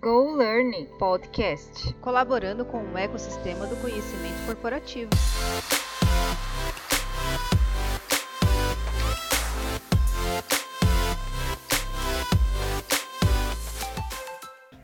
Go Learning Podcast. colaborando com o ecossistema do conhecimento corporativo.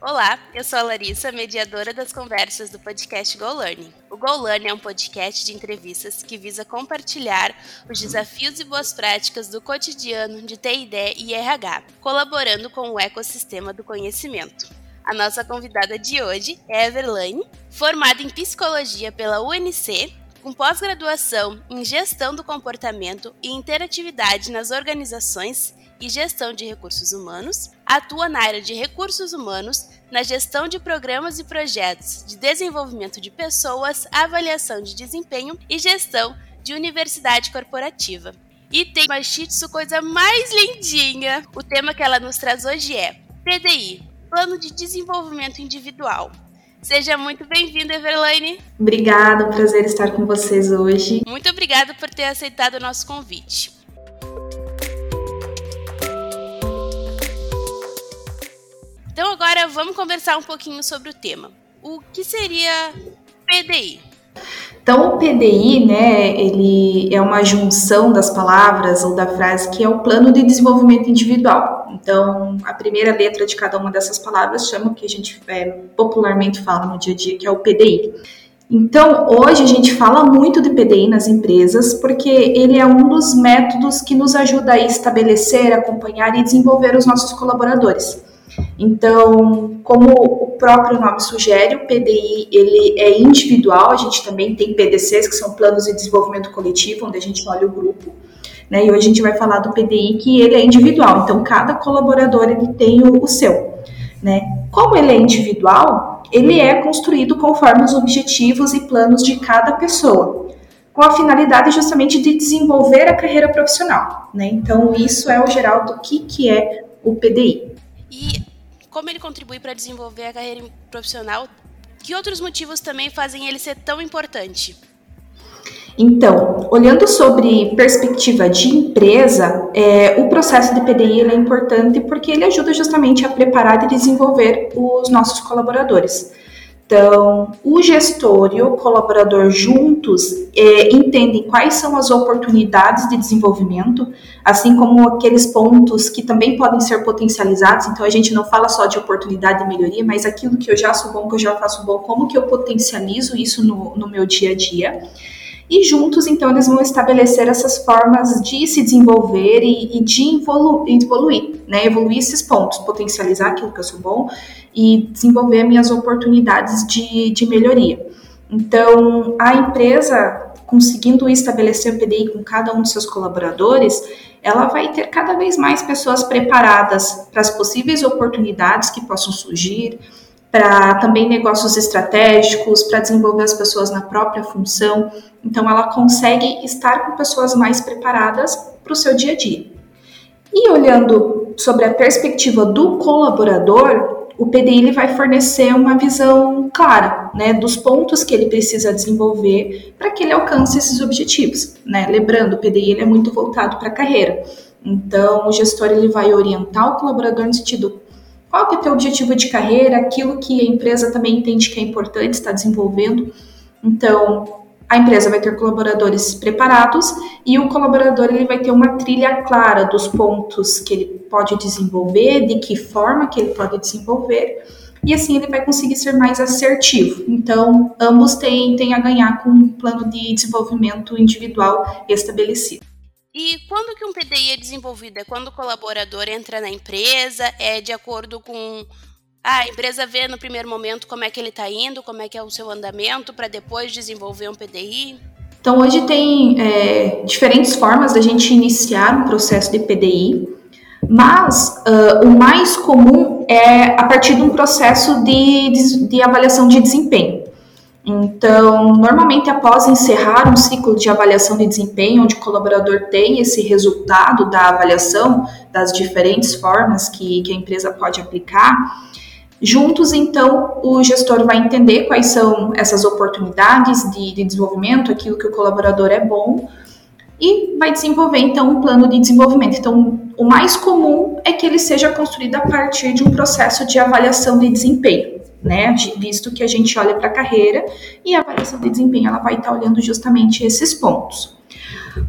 Olá, eu sou a Larissa, mediadora das conversas do podcast Go Learning. O Go Learning é um podcast de entrevistas que visa compartilhar os desafios e boas práticas do cotidiano de TID e RH, colaborando com o ecossistema do conhecimento. A nossa convidada de hoje é Everlaine, formada em psicologia pela UNC, com pós-graduação em gestão do comportamento e interatividade nas organizações e gestão de recursos humanos, atua na área de recursos humanos, na gestão de programas e projetos de desenvolvimento de pessoas, avaliação de desempenho e gestão de universidade corporativa. E tem uma shih coisa mais lindinha. O tema que ela nos traz hoje é PDI, Plano de Desenvolvimento Individual. Seja muito bem-vinda, Everlaine. Obrigada, um prazer estar com vocês hoje. Muito obrigada por ter aceitado o nosso convite. Então agora vamos conversar um pouquinho sobre o tema. O que seria PDI? Então, o PDI, né, ele é uma junção das palavras ou da frase que é o Plano de Desenvolvimento Individual. Então, a primeira letra de cada uma dessas palavras chama o que a gente é, popularmente fala no dia a dia, que é o PDI. Então, hoje a gente fala muito de PDI nas empresas porque ele é um dos métodos que nos ajuda a estabelecer, acompanhar e desenvolver os nossos colaboradores. Então, como o próprio nome sugere, o PDI ele é individual, a gente também tem PDCs, que são planos de desenvolvimento coletivo, onde a gente olha o grupo, né? E hoje a gente vai falar do PDI que ele é individual, então cada colaborador ele tem o, o seu, né? Como ele é individual, ele é construído conforme os objetivos e planos de cada pessoa, com a finalidade justamente de desenvolver a carreira profissional, né? Então, isso é o geral do que, que é o PDI. E como ele contribui para desenvolver a carreira profissional? Que outros motivos também fazem ele ser tão importante? Então, olhando sobre perspectiva de empresa, é, o processo de PDI é importante porque ele ajuda justamente a preparar e desenvolver os nossos colaboradores. Então, o gestor e o colaborador juntos é, entendem quais são as oportunidades de desenvolvimento, assim como aqueles pontos que também podem ser potencializados. Então, a gente não fala só de oportunidade de melhoria, mas aquilo que eu já sou bom, que eu já faço bom, como que eu potencializo isso no, no meu dia a dia. E juntos, então, eles vão estabelecer essas formas de se desenvolver e, e de evolu evoluir, né? Evoluir esses pontos, potencializar aquilo que eu sou bom e desenvolver minhas oportunidades de, de melhoria. Então, a empresa, conseguindo estabelecer o PDI com cada um dos seus colaboradores, ela vai ter cada vez mais pessoas preparadas para as possíveis oportunidades que possam surgir, para também negócios estratégicos, para desenvolver as pessoas na própria função. Então, ela consegue estar com pessoas mais preparadas para o seu dia a dia. E olhando sobre a perspectiva do colaborador, o PDI ele vai fornecer uma visão clara né, dos pontos que ele precisa desenvolver para que ele alcance esses objetivos. Né? Lembrando, o PDI ele é muito voltado para a carreira. Então, o gestor ele vai orientar o colaborador no sentido qual que é o teu objetivo de carreira, aquilo que a empresa também entende que é importante estar desenvolvendo. Então, a empresa vai ter colaboradores preparados e o colaborador ele vai ter uma trilha clara dos pontos que ele pode desenvolver, de que forma que ele pode desenvolver, e assim ele vai conseguir ser mais assertivo. Então, ambos têm, têm a ganhar com um plano de desenvolvimento individual estabelecido. E quando que um PDI é desenvolvido? É quando o colaborador entra na empresa? É de acordo com a empresa vê no primeiro momento como é que ele está indo, como é que é o seu andamento, para depois desenvolver um PDI? Então, hoje tem é, diferentes formas da gente iniciar um processo de PDI, mas uh, o mais comum é a partir de um processo de, de, de avaliação de desempenho. Então, normalmente após encerrar um ciclo de avaliação de desempenho, onde o colaborador tem esse resultado da avaliação das diferentes formas que, que a empresa pode aplicar, juntos então o gestor vai entender quais são essas oportunidades de, de desenvolvimento, aquilo que o colaborador é bom, e vai desenvolver então um plano de desenvolvimento. Então, o mais comum é que ele seja construído a partir de um processo de avaliação de desempenho, né? Visto que a gente olha para a carreira e a avaliação de desempenho ela vai estar tá olhando justamente esses pontos.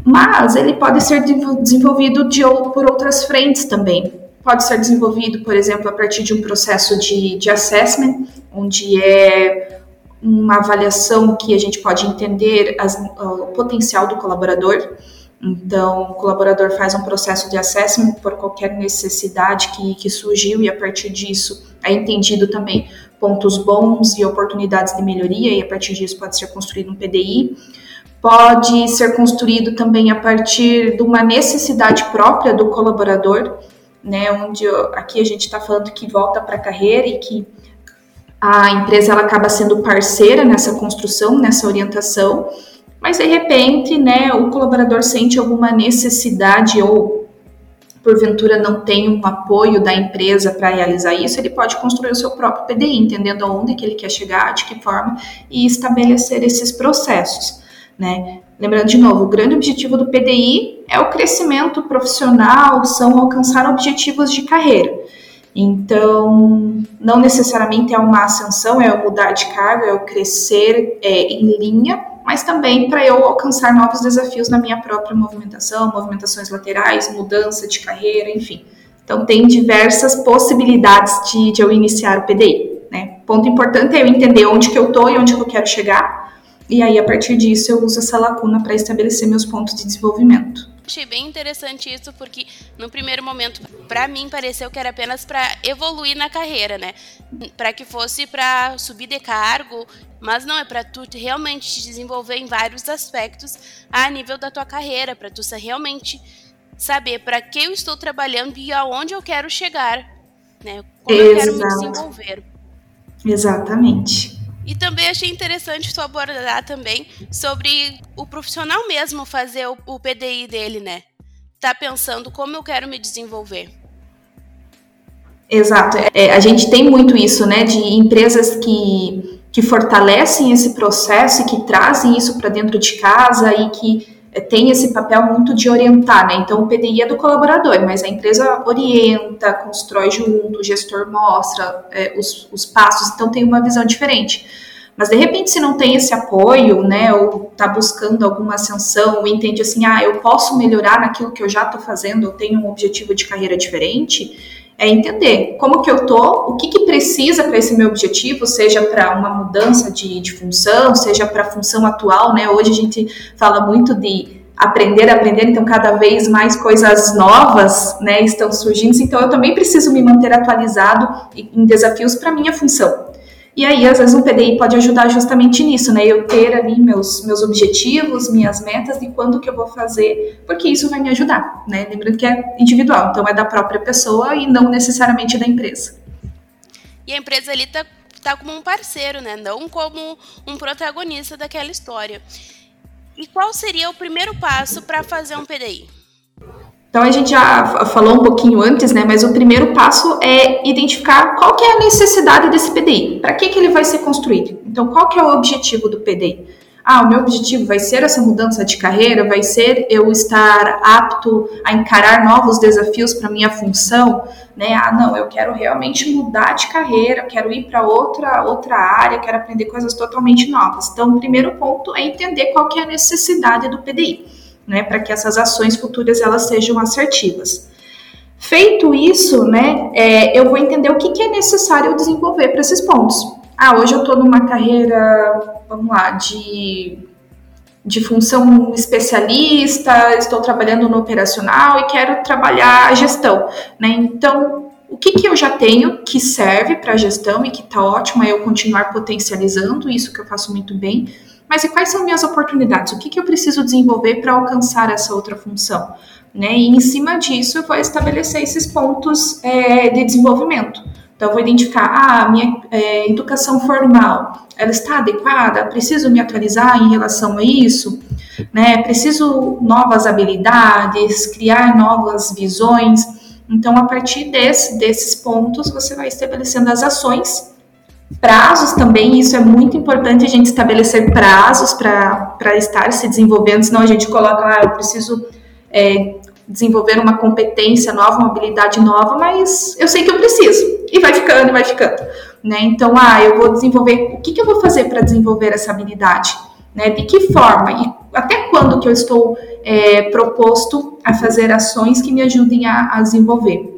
Mas ele pode ser desenvolvido de, por outras frentes também. Pode ser desenvolvido, por exemplo, a partir de um processo de, de assessment, onde é uma avaliação que a gente pode entender as, o potencial do colaborador. Então, o colaborador faz um processo de assessment por qualquer necessidade que, que surgiu e a partir disso é entendido também pontos bons e oportunidades de melhoria e a partir disso pode ser construído um PDI. Pode ser construído também a partir de uma necessidade própria do colaborador, né, onde aqui a gente está falando que volta para a carreira e que a empresa ela acaba sendo parceira nessa construção, nessa orientação, mas de repente, né, o colaborador sente alguma necessidade ou porventura não tem um apoio da empresa para realizar isso, ele pode construir o seu próprio PDI, entendendo aonde que ele quer chegar, de que forma e estabelecer esses processos, né? Lembrando de novo, o grande objetivo do PDI é o crescimento profissional, são alcançar objetivos de carreira. Então, não necessariamente é uma ascensão, é o mudar de cargo, é o crescer é, em linha, mas também para eu alcançar novos desafios na minha própria movimentação, movimentações laterais, mudança de carreira, enfim. Então, tem diversas possibilidades de, de eu iniciar o PDI. Né? Ponto importante é eu entender onde que eu estou e onde que eu quero chegar, e aí, a partir disso, eu uso essa lacuna para estabelecer meus pontos de desenvolvimento. Achei bem interessante isso porque no primeiro momento para mim pareceu que era apenas para evoluir na carreira, né? Para que fosse para subir de cargo, mas não é para tu realmente te desenvolver em vários aspectos a nível da tua carreira, para tu realmente saber para que eu estou trabalhando e aonde eu quero chegar, né? Como Exato. eu quero me desenvolver. Exatamente. E também achei interessante tu abordar também sobre o profissional mesmo fazer o, o PDI dele, né? Tá pensando como eu quero me desenvolver. Exato. É, a gente tem muito isso, né? De empresas que, que fortalecem esse processo e que trazem isso para dentro de casa e que é, tem esse papel muito de orientar, né? Então, o PDI é do colaborador, mas a empresa orienta, constrói junto, o gestor mostra é, os, os passos, então tem uma visão diferente. Mas de repente, se não tem esse apoio, né, ou está buscando alguma ascensão, ou entende assim, ah, eu posso melhorar naquilo que eu já estou fazendo, eu tenho um objetivo de carreira diferente, é entender como que eu tô, o que, que precisa para esse meu objetivo, seja para uma mudança de, de função, seja para a função atual, né? Hoje a gente fala muito de aprender, aprender, então cada vez mais coisas novas, né, estão surgindo, então eu também preciso me manter atualizado em desafios para minha função. E aí, às vezes, um PDI pode ajudar justamente nisso, né? Eu ter ali meus, meus objetivos, minhas metas e quando que eu vou fazer, porque isso vai me ajudar, né? Lembrando que é individual, então é da própria pessoa e não necessariamente da empresa. E a empresa ali tá, tá como um parceiro, né? Não como um protagonista daquela história. E qual seria o primeiro passo para fazer um PDI? Então a gente já falou um pouquinho antes, né? Mas o primeiro passo é identificar qual que é a necessidade desse PDI, para que, que ele vai ser construído. Então, qual que é o objetivo do PDI? Ah, o meu objetivo vai ser essa mudança de carreira, vai ser eu estar apto a encarar novos desafios para minha função, né? Ah, não, eu quero realmente mudar de carreira, quero ir para outra outra área, quero aprender coisas totalmente novas. Então, o primeiro ponto é entender qual que é a necessidade do PDI né, para que essas ações futuras elas sejam assertivas. Feito isso, né, é, eu vou entender o que, que é necessário desenvolver para esses pontos. Ah, hoje eu estou numa carreira, vamos lá, de, de função especialista, estou trabalhando no operacional e quero trabalhar a gestão, né? Então, o que, que eu já tenho que serve para a gestão e que está ótimo é eu continuar potencializando isso que eu faço muito bem, mas e quais são minhas oportunidades? O que, que eu preciso desenvolver para alcançar essa outra função? Né? E em cima disso, eu vou estabelecer esses pontos é, de desenvolvimento. Então, eu vou identificar, ah, minha é, educação formal, ela está adequada? Preciso me atualizar em relação a isso? Né? Preciso novas habilidades, criar novas visões. Então, a partir desse, desses pontos, você vai estabelecendo as ações Prazos também, isso é muito importante a gente estabelecer prazos para estar se desenvolvendo, senão a gente coloca ah, eu preciso é, desenvolver uma competência nova, uma habilidade nova, mas eu sei que eu preciso, e vai ficando, vai ficando. Né? Então, ah, eu vou desenvolver, o que, que eu vou fazer para desenvolver essa habilidade? Né? De que forma? E até quando que eu estou é, proposto a fazer ações que me ajudem a, a desenvolver?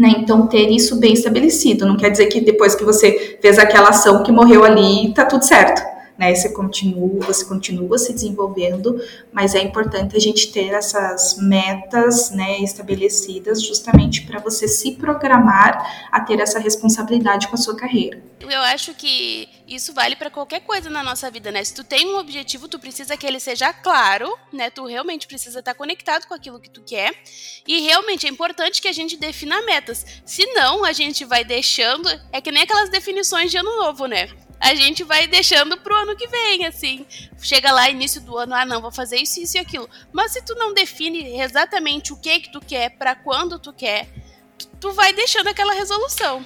Né? Então, ter isso bem estabelecido. Não quer dizer que depois que você fez aquela ação que morreu ali, tá tudo certo né? Você continua, você continua se desenvolvendo, mas é importante a gente ter essas metas, né, estabelecidas justamente para você se programar a ter essa responsabilidade com a sua carreira. Eu acho que isso vale para qualquer coisa na nossa vida, né? Se tu tem um objetivo, tu precisa que ele seja claro, né? Tu realmente precisa estar conectado com aquilo que tu quer. E realmente é importante que a gente defina metas. Senão, a gente vai deixando. É que nem aquelas definições de ano novo, né? A gente vai deixando pro ano que vem, assim. Chega lá, início do ano, ah, não, vou fazer isso, isso e aquilo. Mas se tu não define exatamente o que que tu quer, para quando tu quer, tu vai deixando aquela resolução.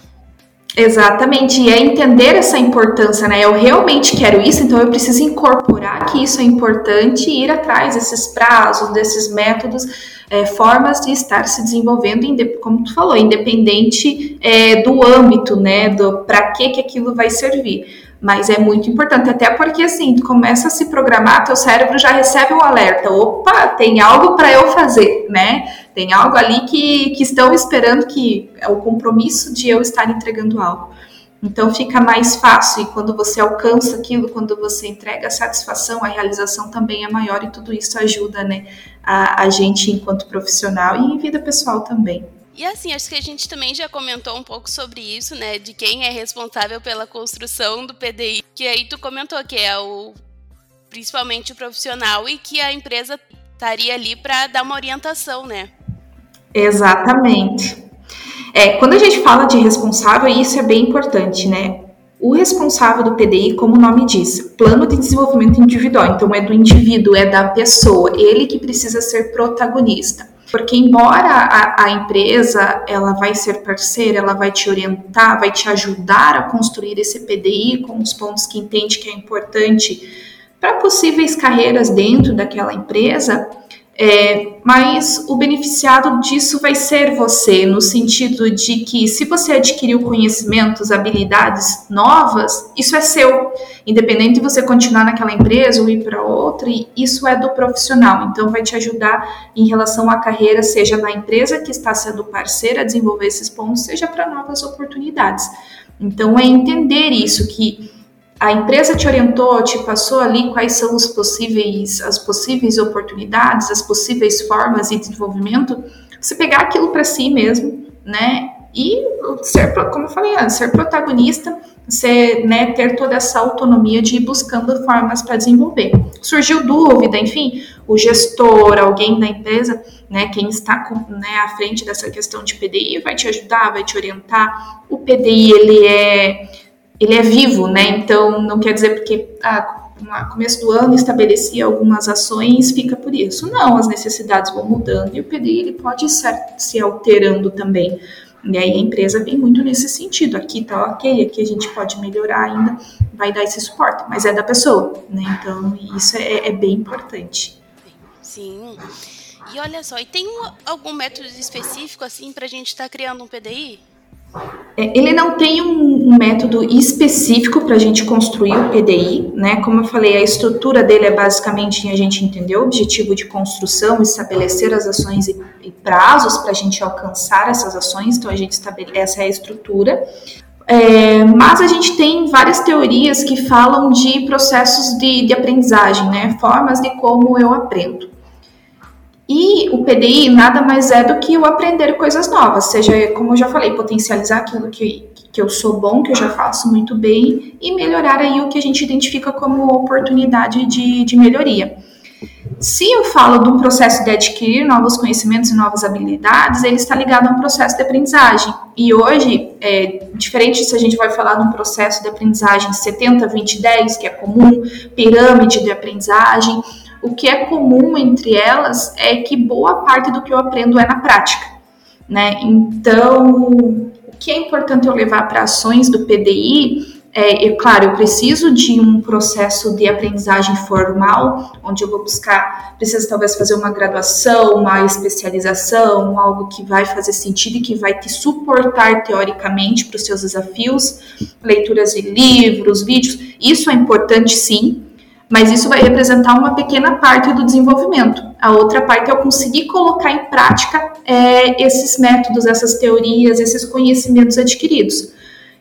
Exatamente, e é entender essa importância, né? Eu realmente quero isso, então eu preciso incorporar que isso é importante e ir atrás desses prazos, desses métodos, é, formas de estar se desenvolvendo, como tu falou, independente é, do âmbito, né? Do para que que aquilo vai servir. Mas é muito importante, até porque assim, tu começa a se programar, teu cérebro já recebe um alerta. Opa, tem algo para eu fazer, né? Tem algo ali que, que estão esperando que é o compromisso de eu estar entregando algo. Então fica mais fácil e quando você alcança aquilo, quando você entrega a satisfação, a realização também é maior e tudo isso ajuda, né, a, a gente enquanto profissional e em vida pessoal também. E assim, acho que a gente também já comentou um pouco sobre isso, né? De quem é responsável pela construção do PDI. Que aí tu comentou que é o principalmente o profissional e que a empresa estaria ali para dar uma orientação, né? Exatamente. É, quando a gente fala de responsável, isso é bem importante, né? O responsável do PDI, como o nome diz, plano de desenvolvimento individual. Então, é do indivíduo, é da pessoa, ele que precisa ser protagonista. Porque embora a, a, empresa ela vai ser parceira, ela vai te orientar, vai te ajudar a construir esse PDI com os pontos que entende que é importante para possíveis carreiras dentro daquela empresa, é, mas o beneficiado disso vai ser você, no sentido de que se você adquiriu conhecimentos, habilidades novas, isso é seu. Independente de você continuar naquela empresa ou ir para outra, isso é do profissional. Então, vai te ajudar em relação à carreira, seja na empresa que está sendo parceira a desenvolver esses pontos, seja para novas oportunidades. Então, é entender isso, que a empresa te orientou, te passou ali quais são os possíveis, as possíveis oportunidades, as possíveis formas de desenvolvimento, você pegar aquilo para si mesmo, né? E ser, como eu falei ser protagonista, ser, né, ter toda essa autonomia de ir buscando formas para desenvolver. Surgiu dúvida, enfim, o gestor, alguém da empresa, né, quem está com, né, à frente dessa questão de PDI vai te ajudar, vai te orientar. O PDI ele é ele é vivo, né? Então não quer dizer porque ah, no começo do ano estabelecia algumas ações, fica por isso. Não, as necessidades vão mudando e o PDI ele pode ser, se alterando também. E aí a empresa vem muito nesse sentido. Aqui tá ok, aqui a gente pode melhorar ainda, vai dar esse suporte, mas é da pessoa, né? Então isso é, é bem importante. Sim. E olha só, e tem um, algum método específico assim para a gente estar tá criando um PDI? É, ele não tem um método específico para a gente construir o PDI, né? Como eu falei, a estrutura dele é basicamente a gente entender o objetivo de construção, estabelecer as ações e, e prazos para a gente alcançar essas ações. Então, a gente estabelece essa é a estrutura. É, mas a gente tem várias teorias que falam de processos de, de aprendizagem, né? Formas de como eu aprendo. E o PDI nada mais é do que o aprender coisas novas, seja, como eu já falei, potencializar aquilo que, que eu sou bom, que eu já faço muito bem, e melhorar aí o que a gente identifica como oportunidade de, de melhoria. Se eu falo de um processo de adquirir novos conhecimentos e novas habilidades, ele está ligado a um processo de aprendizagem. E hoje, é, diferente se a gente vai falar de um processo de aprendizagem 70, 20, 10, que é comum, pirâmide de aprendizagem, o que é comum entre elas é que boa parte do que eu aprendo é na prática, né? Então, o que é importante eu levar para ações do PDI É, e, claro, eu preciso de um processo de aprendizagem formal, onde eu vou buscar, preciso talvez fazer uma graduação, uma especialização, algo que vai fazer sentido e que vai te suportar teoricamente para os seus desafios, leituras de livros, vídeos. Isso é importante, sim, mas isso vai representar uma pequena parte do desenvolvimento. A outra parte é eu conseguir colocar em prática é, esses métodos, essas teorias, esses conhecimentos adquiridos.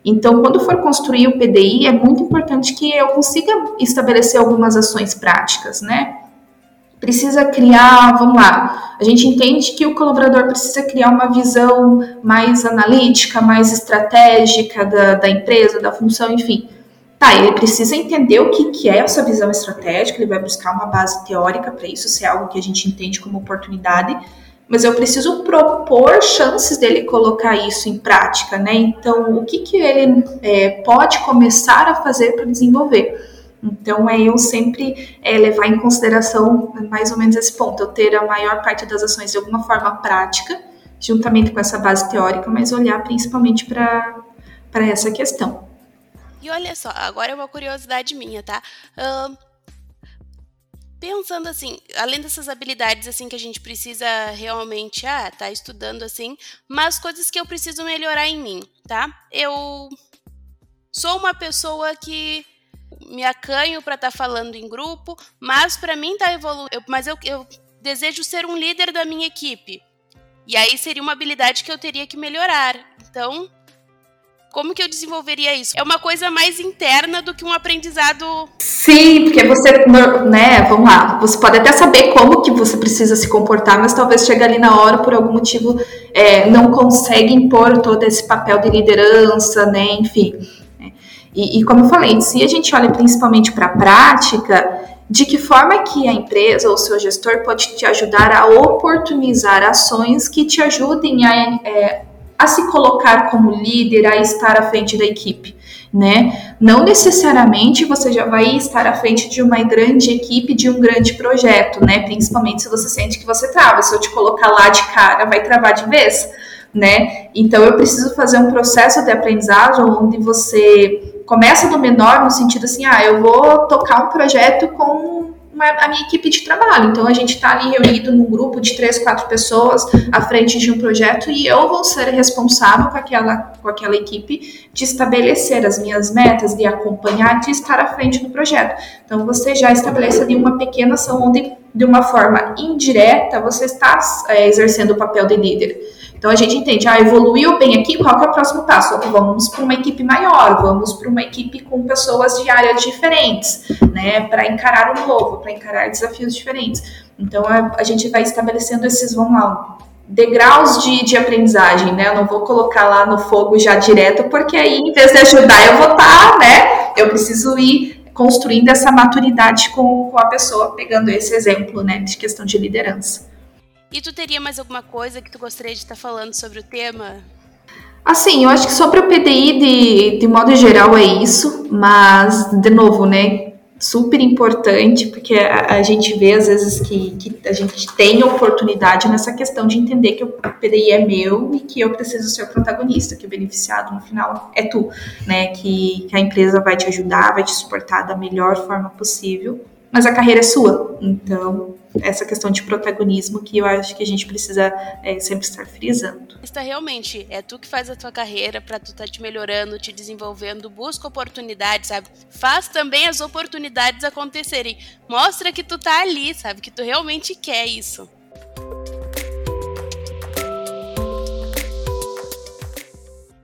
Então, quando for construir o PDI, é muito importante que eu consiga estabelecer algumas ações práticas, né? Precisa criar, vamos lá, a gente entende que o colaborador precisa criar uma visão mais analítica, mais estratégica da, da empresa, da função, enfim. Tá, ele precisa entender o que, que é essa visão estratégica, ele vai buscar uma base teórica para isso, se é algo que a gente entende como oportunidade, mas eu preciso propor chances dele colocar isso em prática, né? Então, o que, que ele é, pode começar a fazer para desenvolver? Então, é eu sempre é, levar em consideração mais ou menos esse ponto, eu ter a maior parte das ações de alguma forma prática, juntamente com essa base teórica, mas olhar principalmente para essa questão. E olha só, agora é uma curiosidade minha, tá? Uh, pensando assim, além dessas habilidades assim que a gente precisa realmente, ah, tá estudando assim, mas coisas que eu preciso melhorar em mim, tá? Eu sou uma pessoa que me acanho para estar tá falando em grupo, mas para mim tá evoluindo, mas eu, eu desejo ser um líder da minha equipe. E aí seria uma habilidade que eu teria que melhorar. Então, como que eu desenvolveria isso? É uma coisa mais interna do que um aprendizado. Sim, porque você, né, vamos lá, você pode até saber como que você precisa se comportar, mas talvez chegue ali na hora, por algum motivo, é, não consegue impor todo esse papel de liderança, né, enfim. E, e como eu falei, se a gente olha principalmente para a prática, de que forma que a empresa ou o seu gestor pode te ajudar a oportunizar ações que te ajudem a é, a se colocar como líder, a estar à frente da equipe, né? Não necessariamente você já vai estar à frente de uma grande equipe, de um grande projeto, né? Principalmente se você sente que você trava. Se eu te colocar lá de cara, vai travar de vez, né? Então eu preciso fazer um processo de aprendizagem onde você começa do menor no sentido assim, ah, eu vou tocar um projeto com a minha equipe de trabalho. Então a gente está ali reunido num grupo de três, quatro pessoas à frente de um projeto e eu vou ser responsável com aquela, com aquela equipe de estabelecer as minhas metas, de acompanhar, de estar à frente do projeto. Então você já estabelece ali uma pequena ação onde, de uma forma indireta, você está é, exercendo o papel de líder. Então a gente entende, ah, evoluiu bem aqui, qual que é o próximo passo? Vamos para uma equipe maior, vamos para uma equipe com pessoas de áreas diferentes, né, para encarar o novo, para encarar desafios diferentes. Então a, a, gente vai estabelecendo esses, vamos lá, degraus de, de aprendizagem, né? Eu não vou colocar lá no fogo já direto, porque aí, em vez de ajudar, eu vou estar, tá, né? Eu preciso ir construindo essa maturidade com, com a pessoa, pegando esse exemplo, né, de questão de liderança. E tu teria mais alguma coisa que tu gostaria de estar falando sobre o tema? Assim, eu acho que sobre o PDI, de, de modo geral, é isso, mas, de novo, né, super importante, porque a, a gente vê, às vezes, que, que, a gente tem oportunidade nessa questão de entender que o PDI é meu e que eu preciso ser o protagonista, que o beneficiado, no final, é tu, né, que, que a empresa vai te ajudar, vai te suportar da melhor forma possível, mas a carreira é sua. Então, essa questão de protagonismo que eu acho que a gente precisa é, sempre estar frisando. Está realmente, é tu que faz a tua carreira para tu estar tá te melhorando, te desenvolvendo, busca oportunidades, sabe? Faz também as oportunidades acontecerem. Mostra que tu tá ali, sabe? Que tu realmente quer isso.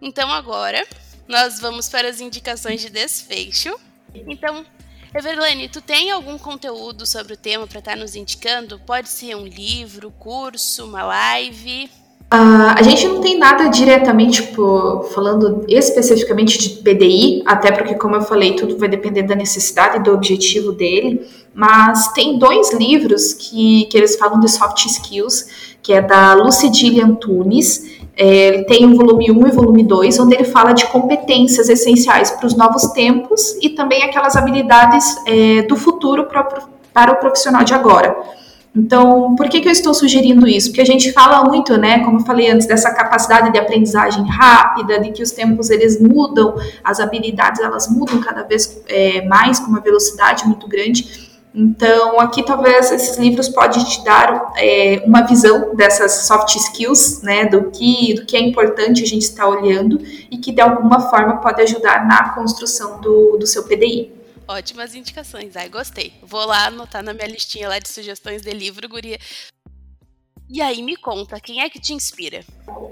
Então agora nós vamos para as indicações de desfecho. Então, Everlane, tu tem algum conteúdo sobre o tema para estar tá nos indicando? Pode ser um livro, curso, uma live? Uh, a gente não tem nada diretamente tipo, falando especificamente de PDI, até porque, como eu falei, tudo vai depender da necessidade e do objetivo dele. Mas tem dois livros que, que eles falam de soft skills, que é da Lucidile Antunes é, tem o volume 1 e volume 2, onde ele fala de competências essenciais para os novos tempos e também aquelas habilidades é, do futuro para, para o profissional de agora. Então, por que, que eu estou sugerindo isso? Porque a gente fala muito, né, como eu falei antes, dessa capacidade de aprendizagem rápida, de que os tempos eles mudam, as habilidades elas mudam cada vez é, mais com uma velocidade muito grande. Então, aqui talvez esses livros podem te dar é, uma visão dessas soft skills, né, do que, do que é importante a gente estar olhando e que de alguma forma pode ajudar na construção do, do seu PDI. Ótimas indicações, ai, gostei. Vou lá anotar na minha listinha lá de sugestões de livro, guria. E aí, me conta, quem é que te inspira?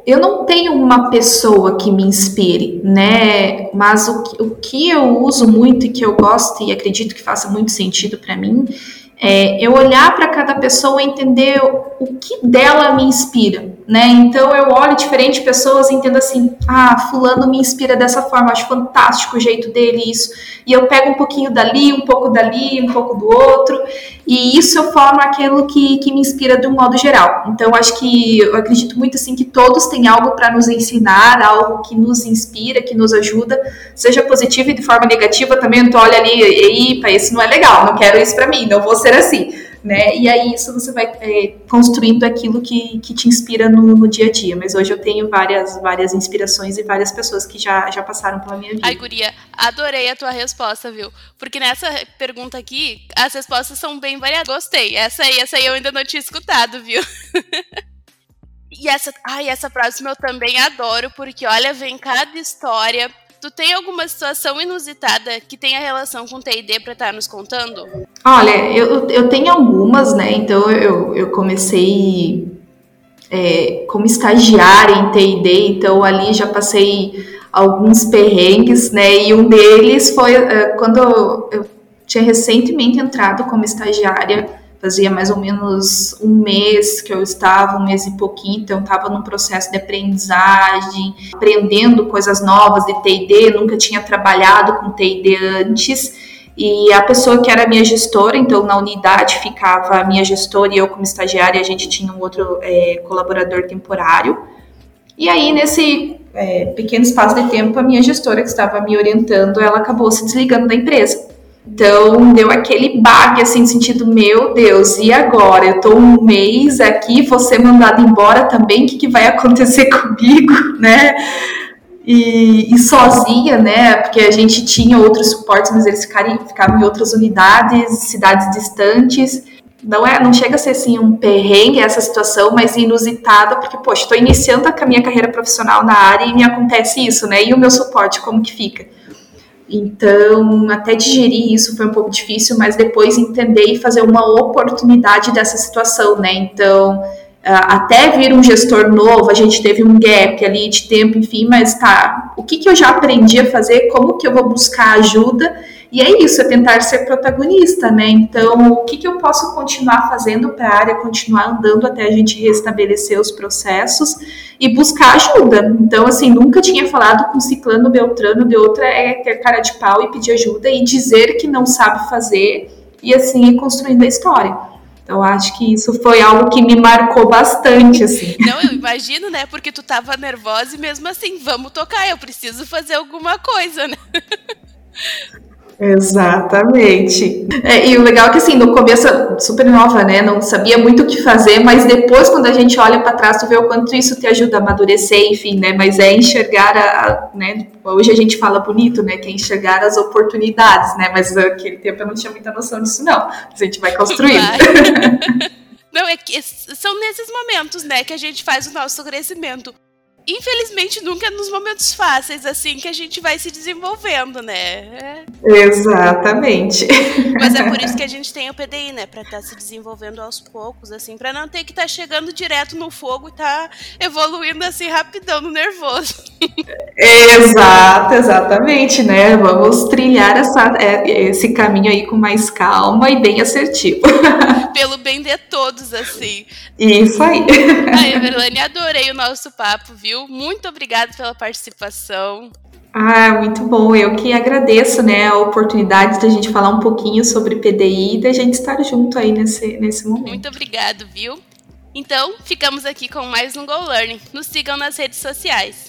Eu não tenho uma pessoa que me inspire, né? Mas o, o que eu uso muito e que eu gosto e acredito que faça muito sentido para mim é eu olhar para cada pessoa e entender o que dela me inspira, né? Então eu olho diferentes pessoas e entendo assim, ah, fulano me inspira dessa forma, acho fantástico o jeito dele isso. E eu pego um pouquinho dali, um pouco dali, um pouco do outro, e isso eu aquilo que, que me inspira de um modo geral. Então acho que eu acredito muito assim que todos têm algo para nos ensinar, algo que nos inspira, que nos ajuda, seja positivo e de forma negativa também, tu olha ali, epa, isso não é legal, não quero isso para mim, não vou ser assim né? E aí isso você vai é, construindo aquilo que, que te inspira no, no, dia a dia. Mas hoje eu tenho várias, várias inspirações e várias pessoas que já, já passaram pela minha vida. Ai, Guria, adorei a tua resposta, viu? Porque nessa pergunta aqui, as respostas são bem variadas. Gostei. Essa aí, essa aí eu ainda não tinha escutado, viu? e essa, ai, essa próxima eu também adoro, porque olha, vem cada história Tu tem alguma situação inusitada que tenha relação com TD para estar tá nos contando? Olha, eu, eu tenho algumas, né? Então eu, eu comecei é, como estagiária em TD, então ali já passei alguns perrengues, né? E um deles foi uh, quando eu tinha recentemente entrado como estagiária fazia mais ou menos um mês que eu estava, um mês e pouquinho, então estava num processo de aprendizagem, aprendendo coisas novas de TD, nunca tinha trabalhado com TD antes. E a pessoa que era minha gestora, então na unidade ficava a minha gestora e eu como estagiária, a gente tinha um outro é, colaborador temporário. E aí, nesse é, pequeno espaço de tempo, a minha gestora que estava me orientando, ela acabou se desligando da empresa. Então, deu aquele bug, assim, sentido, meu Deus, e agora? Eu tô um mês aqui, vou ser mandada embora também, o que, que vai acontecer comigo, né? E, e, sozinha, né? Porque a gente tinha outros suportes, mas eles ficaram, ficavam em outras unidades, cidades distantes. Não é, não chega a ser assim um perrengue essa situação, mas inusitada, porque poxa, estou iniciando a minha carreira profissional na área e me acontece isso, né? E o meu suporte como que fica? Então, até digerir isso foi um pouco difícil, mas depois entender e fazer uma oportunidade dessa situação, né? Então, até vir um gestor novo, a gente teve um gap ali de tempo, enfim, mas tá, o que, que eu já aprendi a fazer, como que eu vou buscar ajuda e é isso, é tentar ser protagonista, né? Então, o que, que eu posso continuar fazendo para a área continuar andando até a gente restabelecer os processos e buscar ajuda. Então, assim, nunca tinha falado com ciclano, beltrano, de outra é ter cara de pau e pedir ajuda e dizer que não sabe fazer e assim ir construindo a história. Então, acho que isso foi algo que me marcou bastante, assim. Não, eu imagino, né? Porque tu tava nervosa e mesmo assim, vamos tocar, eu preciso fazer alguma coisa, né? Exatamente. É, e o legal é que, assim, no começo, super nova, né? Não sabia muito o que fazer, mas depois, quando a gente olha para trás, tu vê o quanto isso te ajuda a amadurecer, enfim, né? Mas é enxergar, a, né? Hoje a gente fala bonito, né? Que é enxergar as oportunidades, né? Mas naquele tempo eu não tinha muita noção disso, não. A gente vai construindo. Não, é que são nesses momentos, né, que a gente faz o nosso crescimento infelizmente, nunca é nos momentos fáceis, assim, que a gente vai se desenvolvendo, né? Exatamente. Mas é por isso que a gente tem o PDI, né? Pra estar tá se desenvolvendo aos poucos, assim, pra não ter que estar tá chegando direto no fogo e tá evoluindo assim rapidão no nervoso. Exato, exatamente, né? Vamos trilhar essa, é, esse caminho aí com mais calma e bem assertivo. Pelo bem de todos, assim. Isso aí. Aí, Everlane, adorei o nosso papo, viu? Viu? Muito obrigada pela participação. Ah, muito bom. Eu que agradeço, né, a oportunidade da gente falar um pouquinho sobre PDI e da gente estar junto aí nesse, nesse momento. Muito obrigado, viu? Então, ficamos aqui com mais um Go Learning. Nos sigam nas redes sociais.